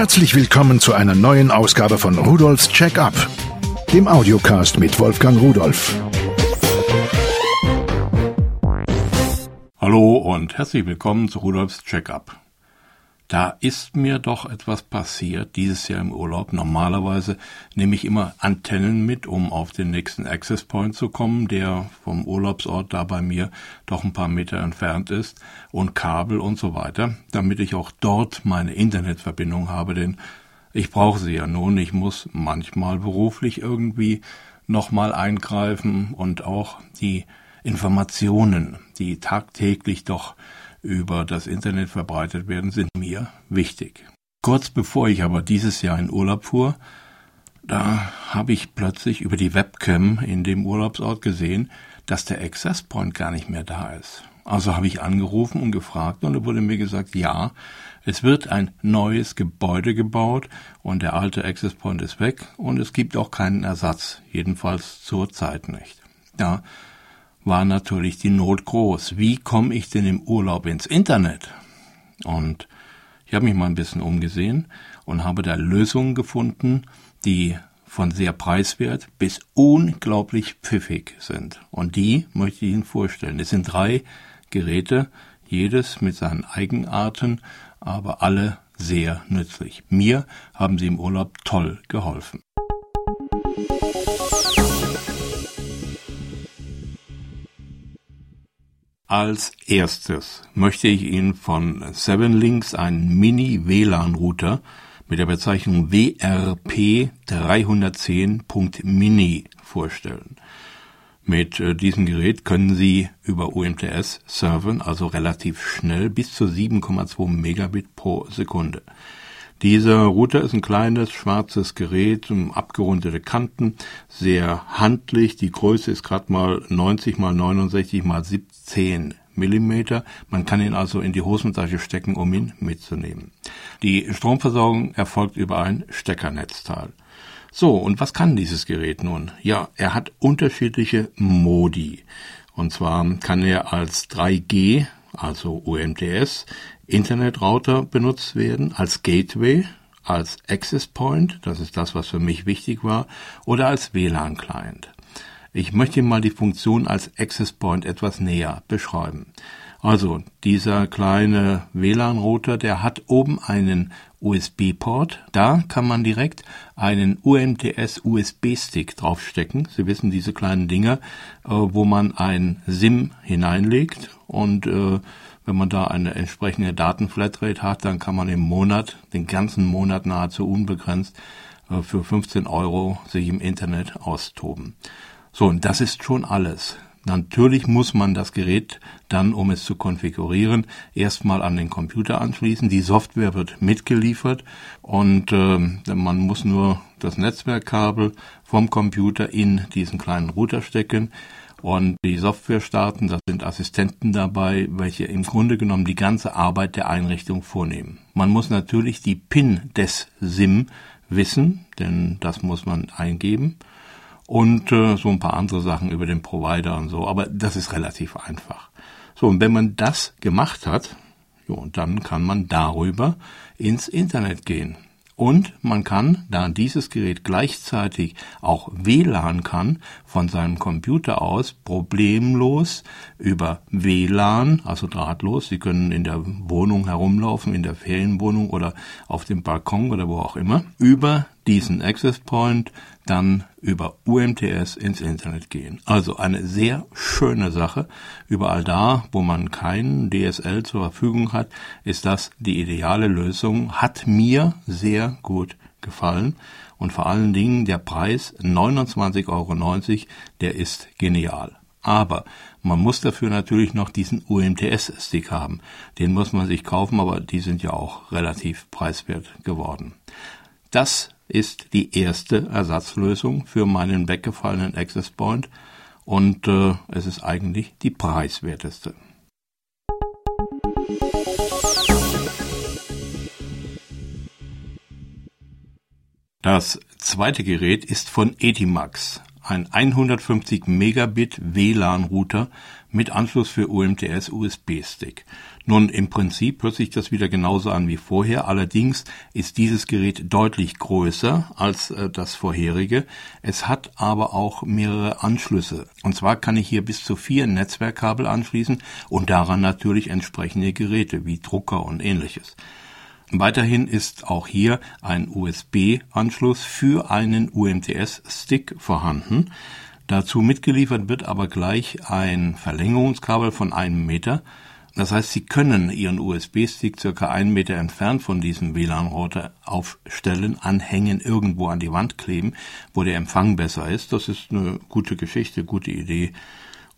Herzlich willkommen zu einer neuen Ausgabe von Rudolfs Check-up, dem Audiocast mit Wolfgang Rudolf. Hallo und herzlich willkommen zu Rudolfs Check-up. Da ist mir doch etwas passiert dieses Jahr im Urlaub. Normalerweise nehme ich immer Antennen mit, um auf den nächsten Access Point zu kommen, der vom Urlaubsort da bei mir doch ein paar Meter entfernt ist und Kabel und so weiter, damit ich auch dort meine Internetverbindung habe, denn ich brauche sie ja nun. Ich muss manchmal beruflich irgendwie nochmal eingreifen und auch die Informationen, die tagtäglich doch über das Internet verbreitet werden, sind mir wichtig. Kurz bevor ich aber dieses Jahr in Urlaub fuhr, da habe ich plötzlich über die Webcam in dem Urlaubsort gesehen, dass der Access Point gar nicht mehr da ist. Also habe ich angerufen und gefragt und da wurde mir gesagt, ja, es wird ein neues Gebäude gebaut und der alte Access Point ist weg und es gibt auch keinen Ersatz, jedenfalls zur Zeit nicht. Ja, war natürlich die Not groß. Wie komme ich denn im Urlaub ins Internet? Und ich habe mich mal ein bisschen umgesehen und habe da Lösungen gefunden, die von sehr preiswert bis unglaublich pfiffig sind. Und die möchte ich Ihnen vorstellen. Es sind drei Geräte, jedes mit seinen Eigenarten, aber alle sehr nützlich. Mir haben sie im Urlaub toll geholfen. Als erstes möchte ich Ihnen von Seven Links einen Mini-WLAN-Router mit der Bezeichnung WRP 310.mini vorstellen. Mit äh, diesem Gerät können Sie über UMTS surfen, also relativ schnell, bis zu 7,2 Megabit pro Sekunde. Dieser Router ist ein kleines schwarzes Gerät, abgerundete Kanten, sehr handlich. Die Größe ist gerade mal 90 mal 69 mal 17 Millimeter. Man kann ihn also in die Hosentasche stecken, um ihn mitzunehmen. Die Stromversorgung erfolgt über ein Steckernetzteil. So, und was kann dieses Gerät nun? Ja, er hat unterschiedliche Modi. Und zwar kann er als 3G, also UMTS, Internetrouter benutzt werden als Gateway, als Access Point, das ist das, was für mich wichtig war, oder als WLAN-Client. Ich möchte mal die Funktion als Access Point etwas näher beschreiben. Also dieser kleine WLAN-Router, der hat oben einen USB-Port. Da kann man direkt einen UMTS-USB-Stick draufstecken. Sie wissen, diese kleinen Dinger, äh, wo man ein SIM hineinlegt und äh, wenn man da eine entsprechende Datenflatrate hat, dann kann man im Monat, den ganzen Monat nahezu unbegrenzt, äh, für 15 Euro sich im Internet austoben. So, und das ist schon alles. Natürlich muss man das Gerät dann, um es zu konfigurieren, erstmal an den Computer anschließen. Die Software wird mitgeliefert und äh, man muss nur das Netzwerkkabel vom Computer in diesen kleinen Router stecken und die Software starten. Da sind Assistenten dabei, welche im Grunde genommen die ganze Arbeit der Einrichtung vornehmen. Man muss natürlich die PIN des SIM wissen, denn das muss man eingeben. Und äh, so ein paar andere Sachen über den Provider und so, aber das ist relativ einfach. So, und wenn man das gemacht hat, jo, dann kann man darüber ins Internet gehen. Und man kann, da dieses Gerät gleichzeitig auch WLAN kann, von seinem Computer aus problemlos über WLAN, also drahtlos, Sie können in der Wohnung herumlaufen, in der Ferienwohnung oder auf dem Balkon oder wo auch immer, über diesen Access Point dann über UMTS ins Internet gehen. Also eine sehr schöne Sache. Überall da, wo man keinen DSL zur Verfügung hat, ist das die ideale Lösung. Hat mir sehr gut gefallen. Und vor allen Dingen der Preis 29,90 Euro, der ist genial. Aber man muss dafür natürlich noch diesen UMTS-Stick haben. Den muss man sich kaufen, aber die sind ja auch relativ preiswert geworden. Das ist die erste Ersatzlösung für meinen weggefallenen Access Point und äh, es ist eigentlich die preiswerteste. Das zweite Gerät ist von Etimax, ein 150 Megabit WLAN-Router mit Anschluss für UMTS USB-Stick. Nun, im Prinzip hört sich das wieder genauso an wie vorher, allerdings ist dieses Gerät deutlich größer als äh, das vorherige. Es hat aber auch mehrere Anschlüsse. Und zwar kann ich hier bis zu vier Netzwerkkabel anschließen und daran natürlich entsprechende Geräte wie Drucker und ähnliches. Weiterhin ist auch hier ein USB-Anschluss für einen UMTS-Stick vorhanden. Dazu mitgeliefert wird aber gleich ein Verlängerungskabel von einem Meter. Das heißt, Sie können Ihren USB-Stick circa einen Meter entfernt von diesem WLAN-Router aufstellen, anhängen, irgendwo an die Wand kleben, wo der Empfang besser ist. Das ist eine gute Geschichte, gute Idee.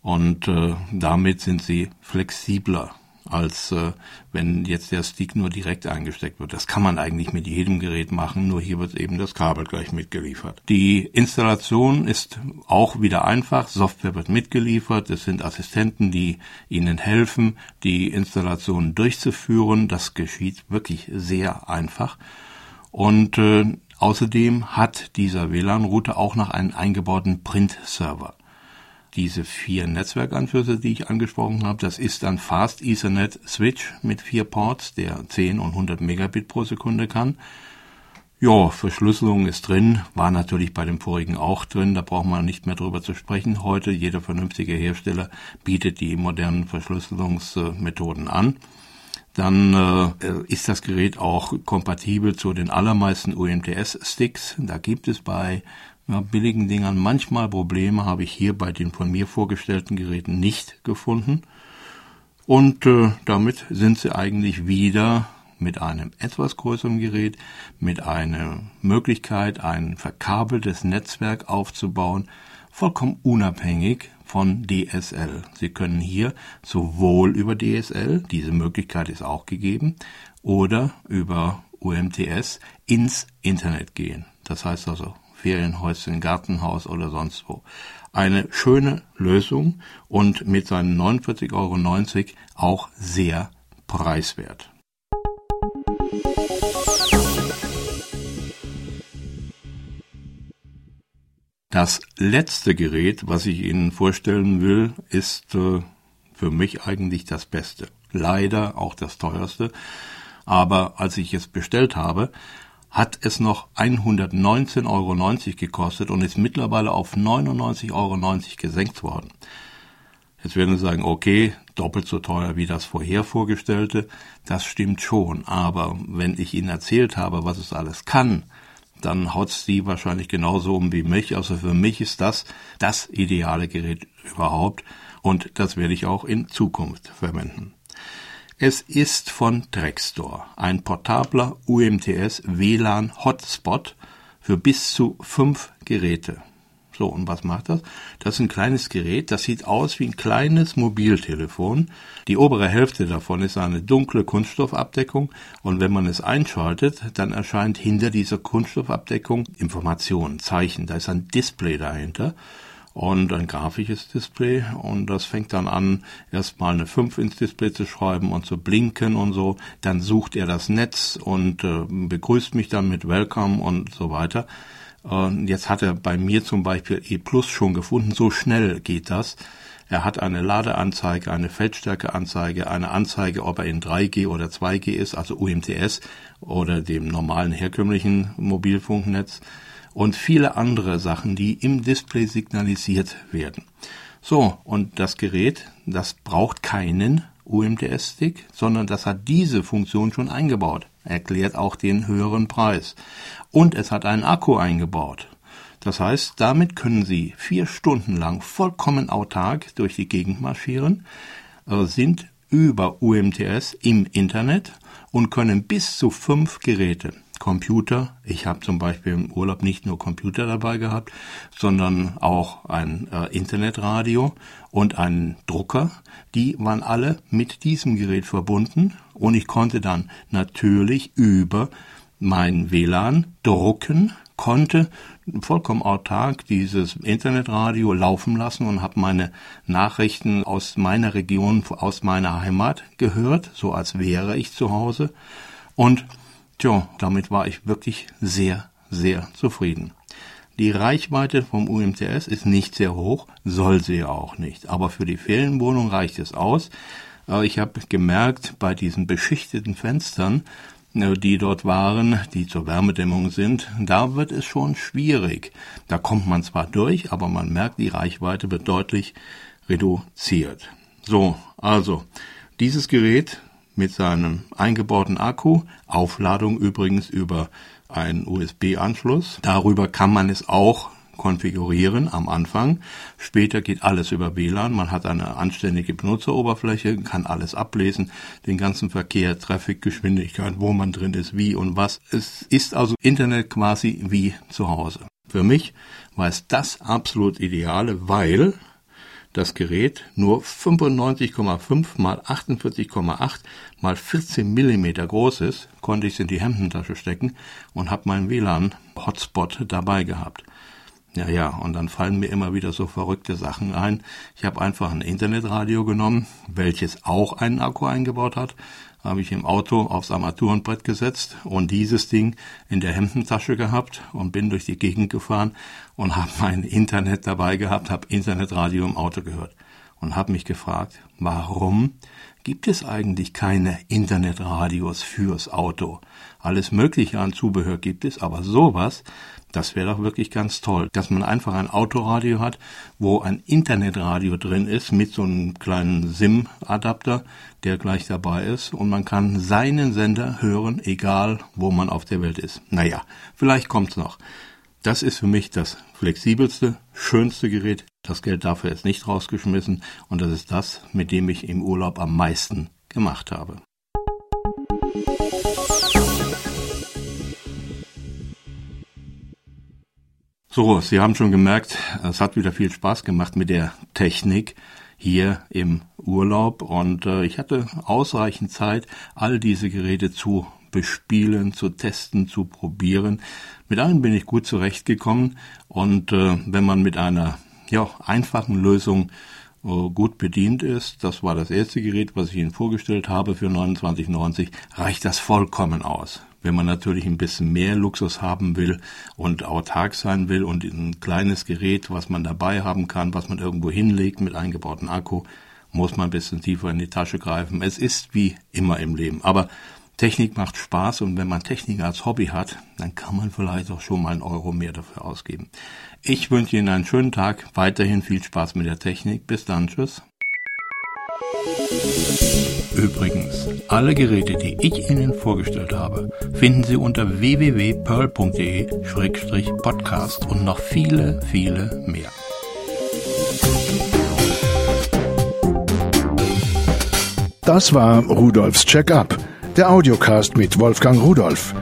Und äh, damit sind Sie flexibler als äh, wenn jetzt der Stick nur direkt eingesteckt wird. Das kann man eigentlich mit jedem Gerät machen, nur hier wird eben das Kabel gleich mitgeliefert. Die Installation ist auch wieder einfach. Software wird mitgeliefert. Es sind Assistenten, die Ihnen helfen, die Installation durchzuführen. Das geschieht wirklich sehr einfach. Und äh, außerdem hat dieser WLAN-Router auch noch einen eingebauten Print-Server diese vier Netzwerkanschlüsse, die ich angesprochen habe, das ist ein Fast Ethernet Switch mit vier Ports, der 10 und 100 Megabit pro Sekunde kann. Ja, Verschlüsselung ist drin, war natürlich bei dem vorigen auch drin, da braucht man nicht mehr drüber zu sprechen. Heute jeder vernünftige Hersteller bietet die modernen Verschlüsselungsmethoden an. Dann äh, ist das Gerät auch kompatibel zu den allermeisten UMTS-Sticks. Da gibt es bei ja, billigen Dingern manchmal Probleme habe ich hier bei den von mir vorgestellten Geräten nicht gefunden. Und äh, damit sind sie eigentlich wieder mit einem etwas größeren Gerät, mit einer Möglichkeit, ein verkabeltes Netzwerk aufzubauen, vollkommen unabhängig von DSL. Sie können hier sowohl über DSL, diese Möglichkeit ist auch gegeben, oder über UMTS ins Internet gehen. Das heißt also Ferienhäuschen, Gartenhaus oder sonst wo. Eine schöne Lösung und mit seinen 49,90 Euro auch sehr preiswert. Das letzte Gerät, was ich Ihnen vorstellen will, ist äh, für mich eigentlich das Beste. Leider auch das teuerste. Aber als ich es bestellt habe, hat es noch 119,90 Euro gekostet und ist mittlerweile auf 99,90 Euro gesenkt worden. Jetzt werden Sie sagen, okay, doppelt so teuer wie das vorher vorgestellte. Das stimmt schon. Aber wenn ich Ihnen erzählt habe, was es alles kann, dann haut es Sie wahrscheinlich genauso um wie mich. Also für mich ist das das ideale Gerät überhaupt. Und das werde ich auch in Zukunft verwenden. Es ist von Drextor, ein portabler UMTS WLAN Hotspot für bis zu fünf Geräte. So, und was macht das? Das ist ein kleines Gerät, das sieht aus wie ein kleines Mobiltelefon. Die obere Hälfte davon ist eine dunkle Kunststoffabdeckung und wenn man es einschaltet, dann erscheint hinter dieser Kunststoffabdeckung Informationen, Zeichen, da ist ein Display dahinter und ein grafisches Display und das fängt dann an, erstmal eine 5 ins Display zu schreiben und zu blinken und so. Dann sucht er das Netz und äh, begrüßt mich dann mit Welcome und so weiter. Und jetzt hat er bei mir zum Beispiel E Plus schon gefunden, so schnell geht das. Er hat eine Ladeanzeige, eine Feldstärkeanzeige, eine Anzeige, ob er in 3G oder 2G ist, also UMTS oder dem normalen herkömmlichen Mobilfunknetz und viele andere Sachen, die im Display signalisiert werden. So, und das Gerät, das braucht keinen UMTS-Stick, sondern das hat diese Funktion schon eingebaut, erklärt auch den höheren Preis. Und es hat einen Akku eingebaut. Das heißt, damit können Sie vier Stunden lang vollkommen autark durch die Gegend marschieren, äh, sind über UMTS im Internet und können bis zu fünf Geräte Computer. Ich habe zum Beispiel im Urlaub nicht nur Computer dabei gehabt, sondern auch ein äh, Internetradio und einen Drucker. Die waren alle mit diesem Gerät verbunden und ich konnte dann natürlich über mein WLAN drucken, konnte vollkommen autark dieses Internetradio laufen lassen und habe meine Nachrichten aus meiner Region, aus meiner Heimat gehört, so als wäre ich zu Hause. Und Tja, damit war ich wirklich sehr, sehr zufrieden. Die Reichweite vom UMTS ist nicht sehr hoch, soll sie auch nicht. Aber für die Ferienwohnung reicht es aus. Ich habe gemerkt, bei diesen beschichteten Fenstern, äh, die dort waren, die zur Wärmedämmung sind, da wird es schon schwierig. Da kommt man zwar durch, aber man merkt, die Reichweite wird deutlich reduziert. So, also, dieses Gerät mit seinem eingebauten Akku, Aufladung übrigens über einen USB-Anschluss. Darüber kann man es auch konfigurieren am Anfang. Später geht alles über WLAN. Man hat eine anständige Benutzeroberfläche, kann alles ablesen, den ganzen Verkehr, Traffic, Geschwindigkeit, wo man drin ist, wie und was. Es ist also Internet quasi wie zu Hause. Für mich war es das absolut Ideale, weil das Gerät nur 95,5 mal 48,8 mal 14 Millimeter groß ist, konnte ich es in die Hemdentasche stecken und habe meinen WLAN-Hotspot dabei gehabt. Ja, ja, und dann fallen mir immer wieder so verrückte Sachen ein. Ich habe einfach ein Internetradio genommen, welches auch einen Akku eingebaut hat, habe ich im Auto aufs Armaturenbrett gesetzt und dieses Ding in der Hemdentasche gehabt und bin durch die Gegend gefahren und habe mein Internet dabei gehabt, habe Internetradio im Auto gehört und habe mich gefragt, warum gibt es eigentlich keine Internetradios fürs Auto? Alles Mögliche an Zubehör gibt es, aber sowas, das wäre doch wirklich ganz toll, dass man einfach ein Autoradio hat, wo ein Internetradio drin ist mit so einem kleinen SIM-Adapter, der gleich dabei ist und man kann seinen Sender hören, egal wo man auf der Welt ist. Naja, vielleicht kommt's noch. Das ist für mich das flexibelste, schönste Gerät. Das Geld dafür ist nicht rausgeschmissen und das ist das, mit dem ich im Urlaub am meisten gemacht habe. So, Sie haben schon gemerkt, es hat wieder viel Spaß gemacht mit der Technik hier im Urlaub und äh, ich hatte ausreichend Zeit, all diese Geräte zu bespielen, zu testen, zu probieren. Mit allen bin ich gut zurechtgekommen und äh, wenn man mit einer ja, einfachen Lösung äh, gut bedient ist, das war das erste Gerät, was ich Ihnen vorgestellt habe für 29,90, reicht das vollkommen aus. Wenn man natürlich ein bisschen mehr Luxus haben will und autark sein will und ein kleines Gerät, was man dabei haben kann, was man irgendwo hinlegt mit eingebautem Akku, muss man ein bisschen tiefer in die Tasche greifen. Es ist wie immer im Leben. Aber Technik macht Spaß und wenn man Technik als Hobby hat, dann kann man vielleicht auch schon mal einen Euro mehr dafür ausgeben. Ich wünsche Ihnen einen schönen Tag, weiterhin viel Spaß mit der Technik. Bis dann, tschüss. Übrigens, alle Geräte, die ich Ihnen vorgestellt habe, finden Sie unter www.pearl.de-podcast und noch viele, viele mehr. Das war Rudolfs Check-up, der Audiocast mit Wolfgang Rudolf.